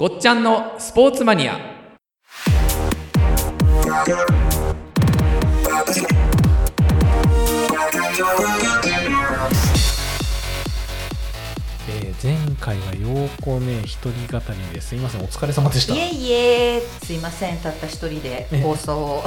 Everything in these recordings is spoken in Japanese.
ごっちゃんのスポーツマニア。前回はようこね一人語りですいませんお疲れ様でした。いえいえすいませんたった一人で放送を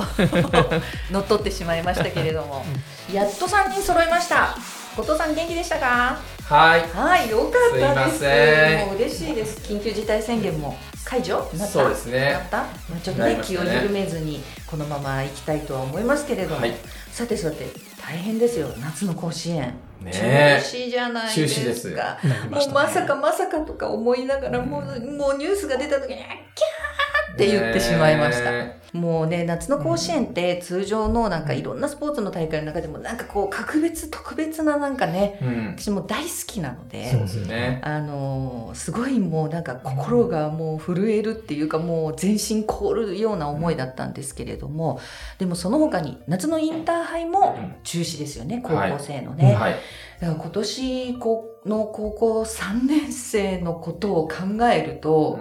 乗っ取ってしまいましたけれども。やっと3人揃いました。後藤さん元気でしたか？はい。はいよかったです。すいません。もう嬉しいです。緊急事態宣言も解除なった？そうですね。なった、まあ、ちょっとなね。気を緩めずにこのまま行きたいとは思いますけれども、はい。さてさて大変ですよ。夏の甲子園。ねえ。中止じゃない中ですか止ですね。もうまさかまさかとか思いながら、もうもうニュースが出た時にキャーって言ってしまいました、ねもうね夏の甲子園って通常のなんかいろんなスポーツの大会の中でもなんかこう格別特別ななんかねうん。私も大好きなのでそうですね。あのーすごいもうなんか心がもう震えるっていうかもう全身凍るような思いだったんですけれどもでもその他に夏のインターハイも中止ですよね高校生のね、はい。だから今年この高校3年生のことを考えると、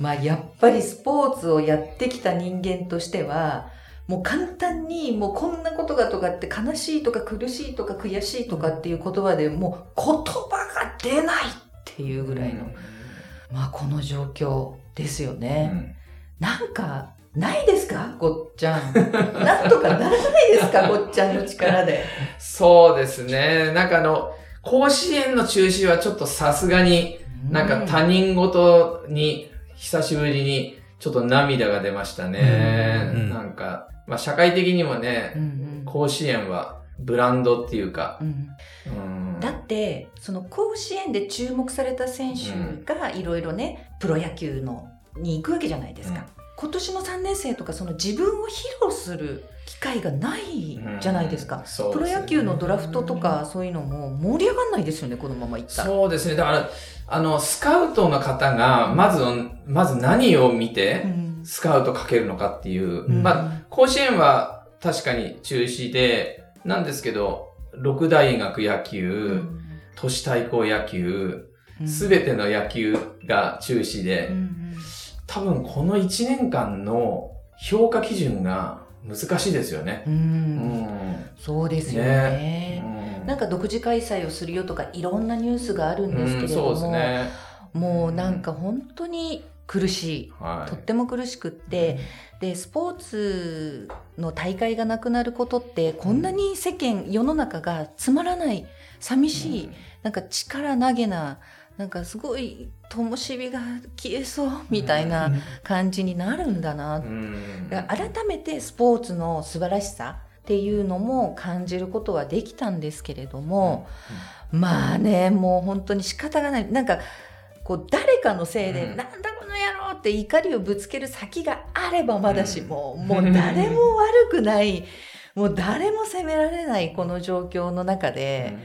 まあやっぱりスポーツをやってきた人間としては、もう簡単にもうこんなことがとかって悲しいとか苦しいとか悔しいとかっていう言葉でもう言葉が出ないっていうぐらいの、まあこの状況ですようね。んなんかないですか？ごっちゃん。なんとかならないですか？ごっちゃんの力で。そうですねなんかあの甲子園の中止はちょっとさすがになんか他人事に久しぶりにちょっと涙が出ましたね。うんなんか、まあ社会的にもね、うんうん。甲子園はブランドっていうか、うん。うん。だってその甲子園で注目された選手がいろいろねプロ野球のに行くわけじゃないですか、今年の3年生とかその自分を披露する機会がないじゃないですか、そうですね。プロ野球のドラフトとかそういうのも盛り上がんないですよねこのままいったら。そうですね。だから、あの、スカウトの方が、まず、まず何を見うて、ん。スカウトかけるのかっていう。うん。まあ、甲子園は確かに中止で、なんですけど、六大学野う球、ん。都市対抗野球、うん。すべての野球が中止うで、ん。多分この1年間の評価基準が難しいですよね。うんうん。そうですよねうんなんか独自開催をするよとかいろんなニュースがあるんですけれども、うんそうですね。もうなんか本当に苦しいはい。とっても苦しくって、でスポーツの大会がなくなることってこんなに世間世の中がつまらない寂しい、なんか力投げななんかすごい灯火が消えそうみたいな感じになるんだな、うん。改めてスポーツの素晴らしさっていうのも感じることはできたんですけれども、まあねもう本当に仕方がない。なんかこう誰かのせいで、うん。なんだこの野郎って怒りをぶつける先があればまだしも、うん。もう誰も悪くない。もう誰も責められないこの状況の中で、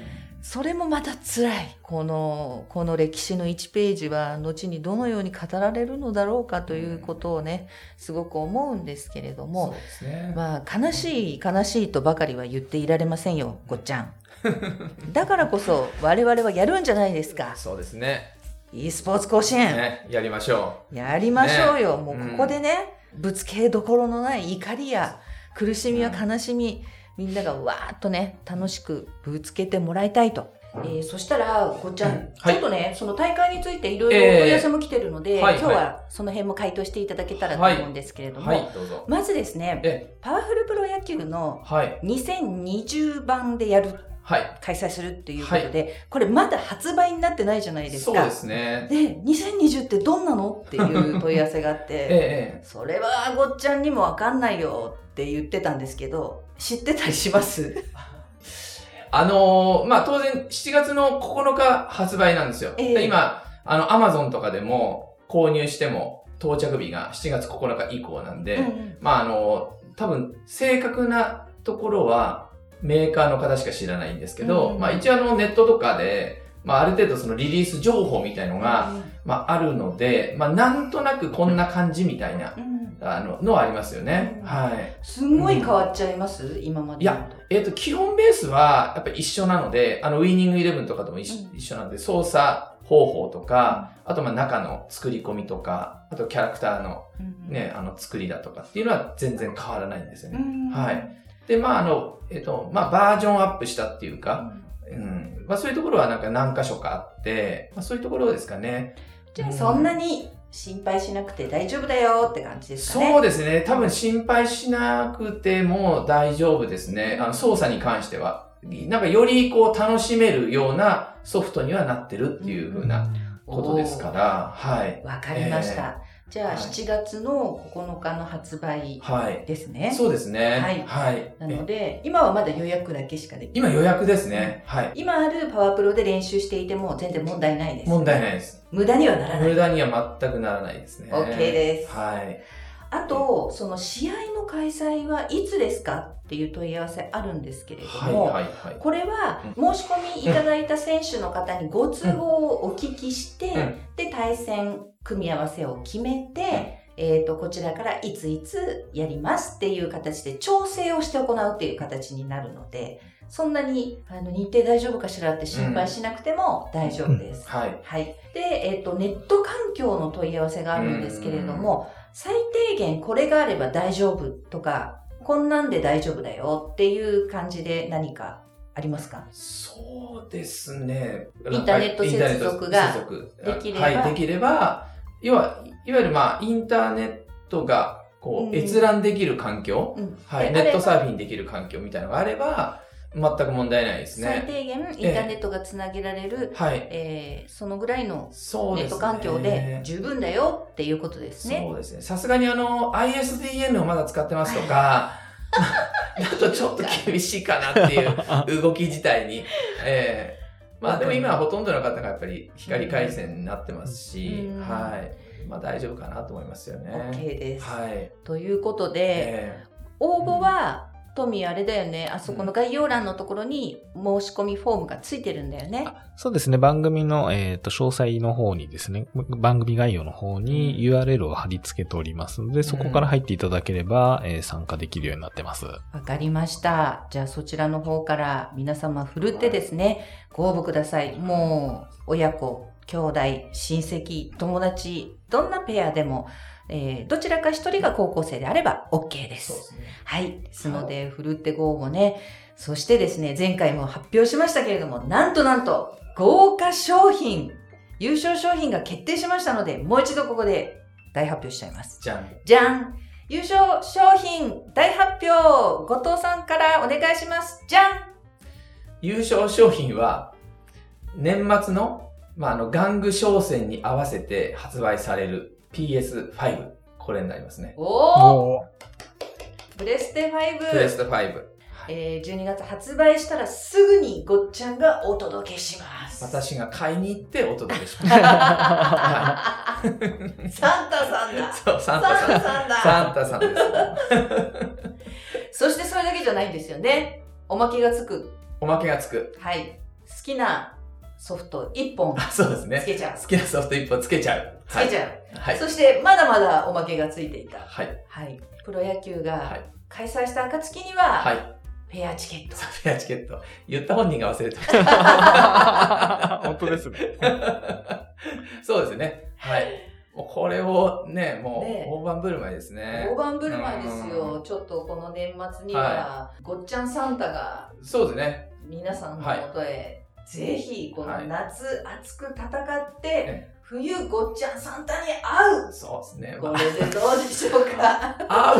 それもまた辛い。このこの歴史の1ページは後にどのように語られるのだろうかということをねすごく思うんですけれども、ね。まあ悲しい悲しいとばかりは言っていられませんよごっちゃん。だからこそ我々はやるんじゃないですか。そうですね。e スポーツ甲子園、ね、やりましょやりましょうよ、ね。もうここでね、ぶつけどころのない怒りや苦しみや悲しみ、みんながわーっとね楽しくぶつけてもらいたいと。えーそしたら、ごっちゃん、うんはいちょっとね、その大会についていろいろええお問い合わせも来てるので、はい今日はその辺も回答していただけたらと思うんですけれどう。も、はい、ど。まずですね、え、パワフルプロ野球のはい、2020版でやる、はい。開催するっていうことで、これまだ発売になってないじゃないですか。そうですね。で、2020ってどんなの？っていう問い合わせがあって、ええ、それはごっちゃんにもわかんないよって言ってたんですけど、知ってたりします？あのーまあ、当然、7月の9日発売なんですよ。ええ。で今、あの、アマゾンとかでも購入しても到着日が7月9日以降なんで、うんまあ、あのー多分、正確なところはメーカーの方しか知らないんですけど、うん。まあ、一応あの、ネットとかで、まあ、ある程度そのリリース情報みたいのが、まあ、あるので、まあ、なんとなくこんな感じみたいな、うん。あの、のはありますよね。うん。はい。すんごい変わっちゃいます、今までいやえっ、と、基本ベースは、やっぱり一緒なので、あの、ウィニングイレブンとかとも一,、緒なんで、操作方法とか、あとまあ中の作り込みとか、あとキャラクターのうん。ね、あの作りだとかっていうのは全然変わらないんですよね。うん。はい。で、まああの、えっ、と、まあバージョンアップしたっていうか、うん。まあそういうところはなんか何箇所かあって、まあそういうところですかね。じゃあそんなに心配しなくて大丈夫だよって感じですかね。そうですね。多分心配しなくても大丈夫ですね。あの操作に関しては。なんかよりこう楽しめるようなソフトにはなってるっていう風なことですから、はい。わかりました。じゃあはい7月の9日の発売はい。ですね。そうですね。はいはい。なのえで、今はまだ予約だけしかできない。今予約ですね。はい。今あるパワープロで練習していても全然問題ないです。問題ないです。無駄にはならない。無駄には全くならないですね。OK ですはい。あと、その試合の開催はいつですかっていう問い合わせあるんですけれどはい、も、はい、はい。これは申し込みいただいた選手の方にご都合をお聞きして、うんで、対戦組み合わせを決めて、えっ、と、こちらからいついつやりますっていう形で調整をして行うっていう形になるので、そんなにあの日程大丈夫かしらって心配しなくても大丈夫です。はい。はい。で、えっ、と、ネット環境の問い合わせがあるんですけれども、最低限これがあれば大丈夫とか、こんなんで大丈夫だよっていう感じで何かありますか？そうですね。インターネット接続ができればはい、できれば、要は、いわゆるまあ、インターネットが、こう閲覧できる環境、うん。はい、でネットサーフィンできる環境みたいなのがあれば、全く問題ないですね。最低限インターネットがつなげられる、はい。えーそのぐらいの。ネット環境で十分だよっていうことですね。そうですね。さすがにあの、ISDN をまだ使ってますとか、だとちょっと厳しいかなっていう動き自体に。ええまあでも今はほとんどの方がやっぱり光回線になってますし、うんはい。まあ大丈夫かなと思いますよね。OK です。はい。ということで、え応募は、トミーあれだよね、あそこの概要欄のところに申し込みフォームがついてるんだよね。そうですね。番組の、えっ、と、詳細の方にですね、番組概要の方に URL を貼り付けておりますので、そこから入っていただければ、えー参加できるようになってます。わかりました。じゃあそちらの方から皆様ふるってですね、ご応募ください。もう、親子、兄弟、親戚、友達、どんなペアでも、えーどちらか一人が高校生であれば OK で。そうですすね。はい。ですので、ふるってご応募ね。そしてですね、前回も発表しましたけれども、なんとなんと、豪華商品、優勝商品が決定しましたので、もう一度ここで大発表しちゃいます。じゃん。じゃん優勝商品大発表後藤さんからお願いしますじゃん優勝商品は、年末の、まあ、あの、玩具商戦に合わせて発売される PS5。これになりますね。おおおプレステ5プレステ5。えー、12月発売したらすぐにごっちゃんがお届けします。私が買いに行ってお届けします。はサンタさんだそう、サンタさん。サンタさんだサンタさんです。そしてそれだけじゃないんですよね。おまけがつく。おまけがつく。はい。好きなソフト1本あそうですねつ。けちゃう。好きなソフト一本つけちゃう。つけちゃう。はい。そしてまだまだおまけがついていた。はい。はい。プロ野球はがい。開催した暁には、はい。ペアチケット。サフェアチケット。言った本人が忘れてました。本当ですね。そうですね。はい。もうこれをね、もねう大盤振る舞いですね大。盤振る舞いですうよ。ちょっとこの年末には、ごっちゃんサンタがそうですね。皆さんのもとへ、ぜひこの夏熱く戦って、ね冬ごっちゃんサンタに会うそうですね。こまれでどうでしょうか？あ、あ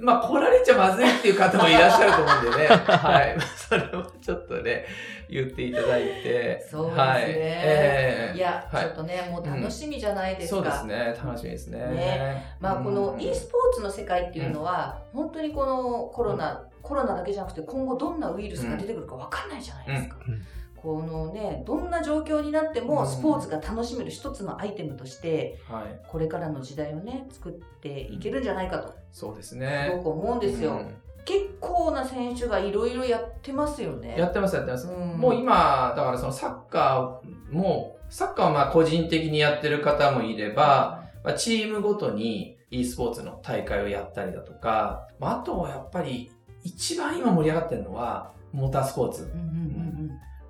まあ、来られちゃまずいっていう方もいらっしゃると思うんでね。はい。まあそれをちょっとね、言っていただいて。そうですねはい。ええいや、はいちょっとね、もう楽しみじゃないですか。そうですね。楽しみですね。ねまあ、このうん e スポーツの世界っていうのは、本当にこのコロナ、コロナだけじゃなくて今後どんなウイルスが出てくるか分かんないじゃないですか。うんこのね、どんな状況になってもうんスポーツが楽しめる一つのアイテムとして、はい。これからの時代をね、作っていけるんじゃないかと、そうですすね。ごく思うんですよ。うん結構な選手がいろいろやってますよね。やってます、やってます。うんもう今、だからそのサッカーも、サッカーはまあ個人的にやってる方もいれば、まあ、チームごとに e スポーツの大会をやったりだとか、まあ、あとはやっぱり一番今盛り上がってるのはモータースポーツ。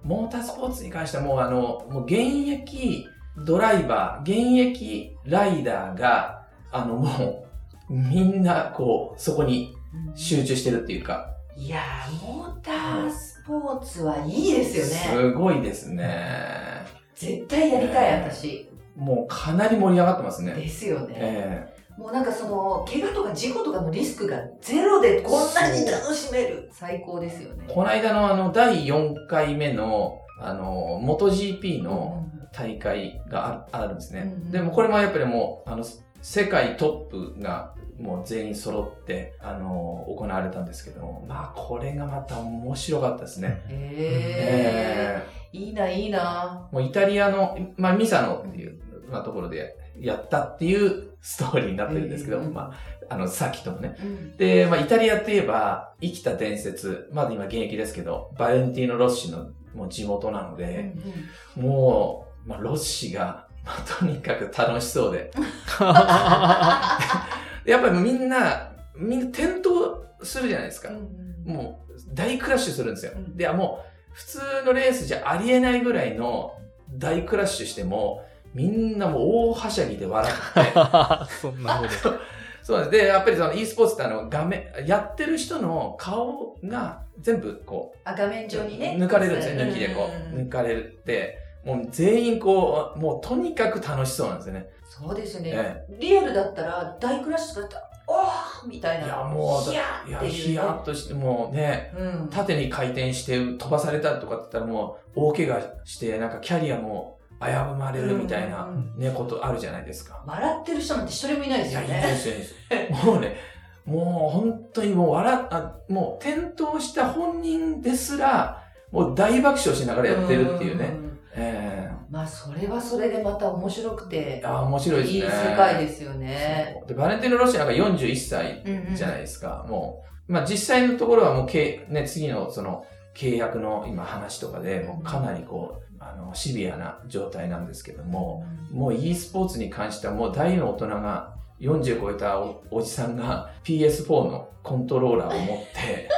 モータースポーツに関してはもうあの、もう現役ドライバー、現役ライダーが、あのもう、みんなこう、そこに集中してるっていうか。いやー、モータースポーツはいいですよね。すごいですね。絶対やりたい、私。もうかなり盛り上がってますね。ですよね。えもうなんかその、怪我とか事故とかのリスクがゼロでこんなに楽しめる。最高ですよね。この間のあの、第4回目の、あの、元 GP の大会がああるんですね。うんうんでもこれもやっぱりもう、あの、世界トップがもう全員揃って、あの、行われたんですけども、まあ、これがまた面白かったですね。へえー。いいな、いいな。ーもうイタリアの、まあ、ミサノっていう、まあ、ところでやったっていうストーリーになってるんですけど、うんまあ、あの、さっきともね。うんで、まあ、イタリアといえば、生きた伝説、まだ今現役ですけど、バレンティーノ・ロッシのもう地元なので、もう、まあ、ロッシが、まあ、とにかく楽しそうで。で やっぱりみんな、みんな転倒するじゃないですか。もう、大クラッシュするんですよ。うんで、もう、普通のレースじゃありえないぐらいの大クラッシュしても、みんなもう大はしゃぎで笑って、そんなこと。そうなんです。で、やっぱりその e スポーツってあの画面、やってる人の顔が全部こあ、画面上う、にね。抜かれるんですよ、抜きでこう、ん抜かれるって、もう全員こう、もうとにかく楽しそうなんですよね。そうですね。えリアルだったら、大クラッシュだったら、おーみたいな。いや、もう、ヒヤいや、ーっていう、ね。ヒヤッとして、もうね、うん。縦に回転して飛ばされたとかって言ったらもう大怪我して、なんかキャリアも危ぶまれるみたいなうんね、ことあるじゃないですか。笑ってる人なんて一人もいないですいや、いいよね。ですよ、いいですもうね、もう本当にもう笑っ、あもう転倒した本人ですら、もう大爆笑しながらやってるっていうね。ん。えまあ、それはそれでまた面白くてえ、あ面白いですね。いい世界ですよね。で、バレンティーノ・ロッシなんか41歳じゃないですか。もう、まあ実際のところはもう、けね、次のその契約の今話とかで、もうかなりこう、あの、シビアな状態なんですけども、もう e スポーツに関してはもう大の大人が40超えたおおじさんが PS4 のコントローラーを持って、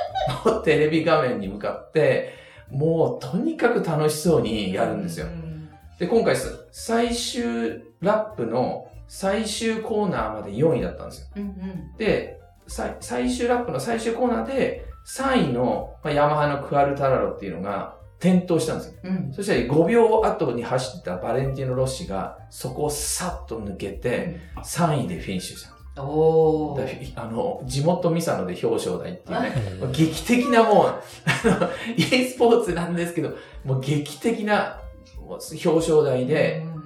もうテレビ画面に向かって、もうとにかく楽しそうにやるんですよう。んで、今回す最終ラップの最終コーナーまで4位だったんですよ。うんうんで、最最終ラップの最終コーナーで3位の、まあ、ヤマハのクアルタラロっていうのが転倒したんですよ。うんそしたら5秒後に走ってたバレンティーノ・ロッシがそこをさっと抜けて3位でフィニッシュしたんですおあの、地元ミサノで表彰台っていうね、劇的なもう、あの、e スポーツなんですけど、もう劇的な表彰台で、うん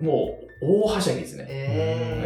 もう大はしゃぎですね。え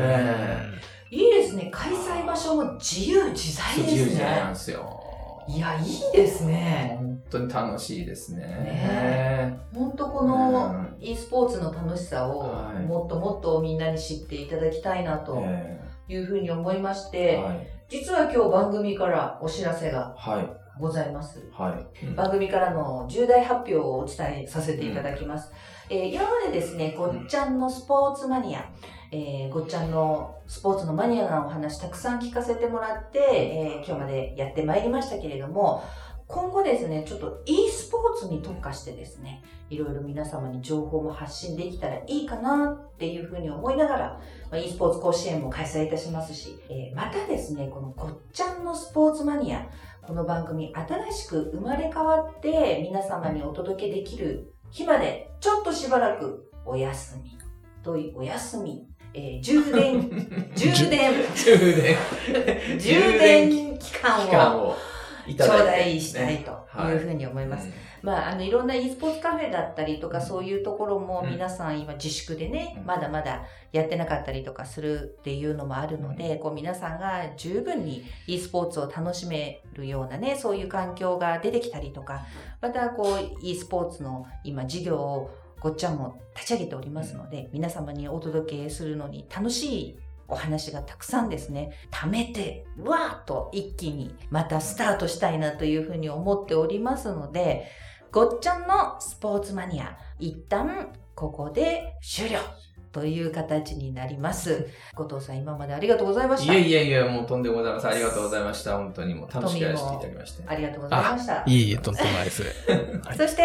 えいいですね。開催場所も自由自在自由です自在なんね。ですよ。いや、いいですね。本当に楽しいですね。ね本当この e スポーツの楽しさをはいもっともっとみんなに知っていただきたいなとえいうふうに思いましえて、はい。実は今日番組からお知らせがはい。ございます。はい。うん番組からの重大発表をお伝えさせていただきます。えー今までですね、ごっちゃんのスポーツマニア、えーごっちゃんのスポーツのマニアなお話たくさん聞かせてもらって、えー今日までやってまいりましたけれども、今後ですね、ちょっと e スポーツに特化してですね、いろいろ皆様に情報も発信できたらいいかなっていうふうに思いながら、まあ e スポーツ甲子園も開催いたしますし、えーまたですね、このごっちゃんのスポーツマニア、この番組新しく生まれ変わって皆様にお届けできる日までちょっとしばらくお休みというお休み、えー充電充電 充電。充電 期間をいた頂だいて、戴したいとい。うふうに思います。まあ、あの、いろんな e スポーツカフェだったりとか、そういうところもうん。皆さん今自粛でねう、ん。まだまだやってなかったりとかするっていうのもあるので、こう皆さんが十分に e スポーツを楽しめるようなね、そういう環境が出てきたりとか、またこう e スポーツの今事業をごっちゃんも立ち上げておりますので、皆様にお届けするのに楽しいお話がたくさんですね、貯めて、わーっと一気にまたスタートしたいなというふうに思っておりますので、ごっちゃんのスポーツマニア、一旦ここで終了。という形になります。後藤さん、今までありがとうございました。いえいえいえ、もうとんでもございません。ありがとうございました。本当にもう楽しくやらせていただきまして。ありがとうございました。いえいえ、とんでもないです。はいそして、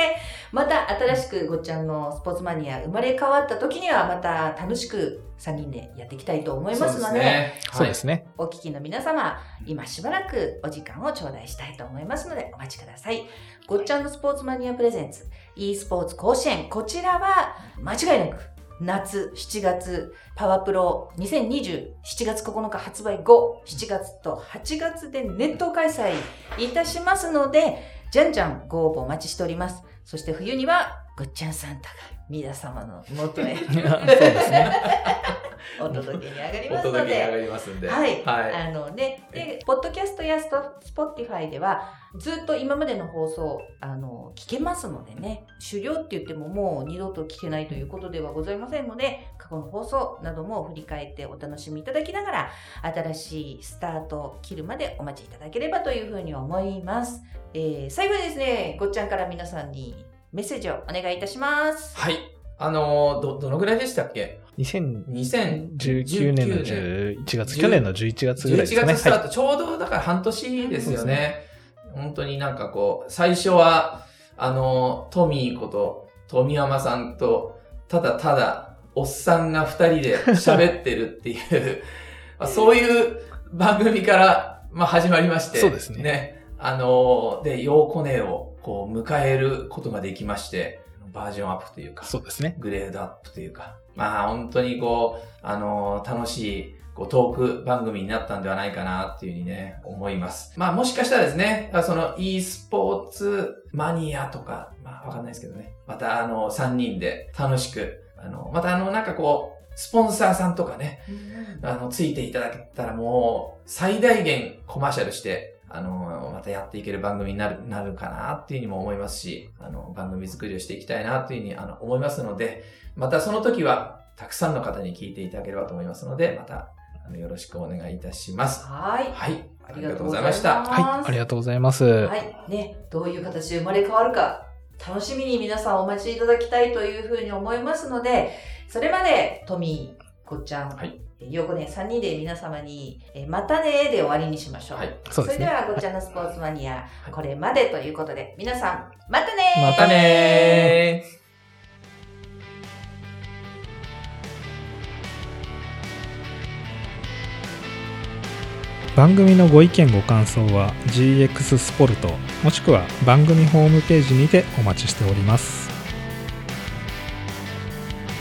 また新しくごっちゃんのスポーツマニア生まれ変わった時には、また楽しく3人でやっていきたいと思いますので、ね。そうですね。お聞きの皆様、今しばらくお時間を頂戴したいと思いますので、お待ちください。ごっちゃんのスポーツマニアプレゼンツ、e スポーツ甲子園、こちらは間違いなく夏7月パワープロ2020 7月9日発売後7月と8月でネット開催いたしますのでじゃんじゃんご応募お待ちしておりますそして冬にはぐっちゃんサンタが皆様の元へ そうですね。お届けに上がりおますので届けに上がりますんで。はい、はい。あのね、で、ポッドキャストやスト Spotify では、ずっと今までの放送、あの、聞けますのでね、終了って言ってももう二度と聞けないということではございませんので、過去の放送なども振り返ってお楽しみいただきながら、新しいスタートを切るまでお待ちいただければというふうに思います。えー、最後にですね、ごっちゃんから皆さんにメッセージをお願いいたします。はい。あのー、ど、どのぐらいでしたっけ？2019 ?2019 年の年。11月、去年の11月ぐらいです11かね。月スタート、はいちょうどだから半年ですよそうね。本当になんかこう、最初は、あの、トミーこと、富山さんと、ただただ、おっさんが二人で喋ってるっていう、まあそういう番組から、まあ、始まりまして。そうですねあの、で、ヨーコネを、こう、迎えることができまして、バージョンアップというか。そうですね。グレードアップというか、まあ本当にこう、あのー楽しいこうトーク番組になったんではないかなっていうふうにね、思います。まあもしかしたらですね、その e スポーツマニアとか、まあわかんないですけどね、またあの3人で楽しく、あの、またあのなんかこう、スポンサーさんとかね、あの、ついていただけたらもう、最大限コマーシャルして、あの、またやっていける番組になる、なるかなっていうふうにも思いますし、あの、番組作りをしていきたいなというふうにあの思いますので、またその時は、たくさんの方に聞いていただければと思いますので、また、あのよろしくお願いいたします。はい。はい。あありがとうございまし。た。はい。ありがとうございます。はい。ね、どういう形で生まれ変わるか、楽しみに皆さんお待ちいただきたいというふうに思いますので、それまで、トミー、こっちゃん、はいようこね、3人で皆様に、えーまたねーで終わりにしましょう。はい。そうですね。それでは、ごっちゃんのスポーツマニア、はいこれまでということで、皆さん、またねーままたねー番組のご意見ご感想は GX スポルトもしくは番組ホームページにてお待ちしております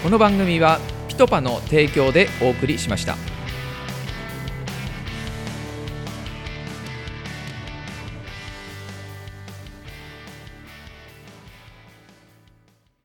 この番組はピトパの提供でお送りしました。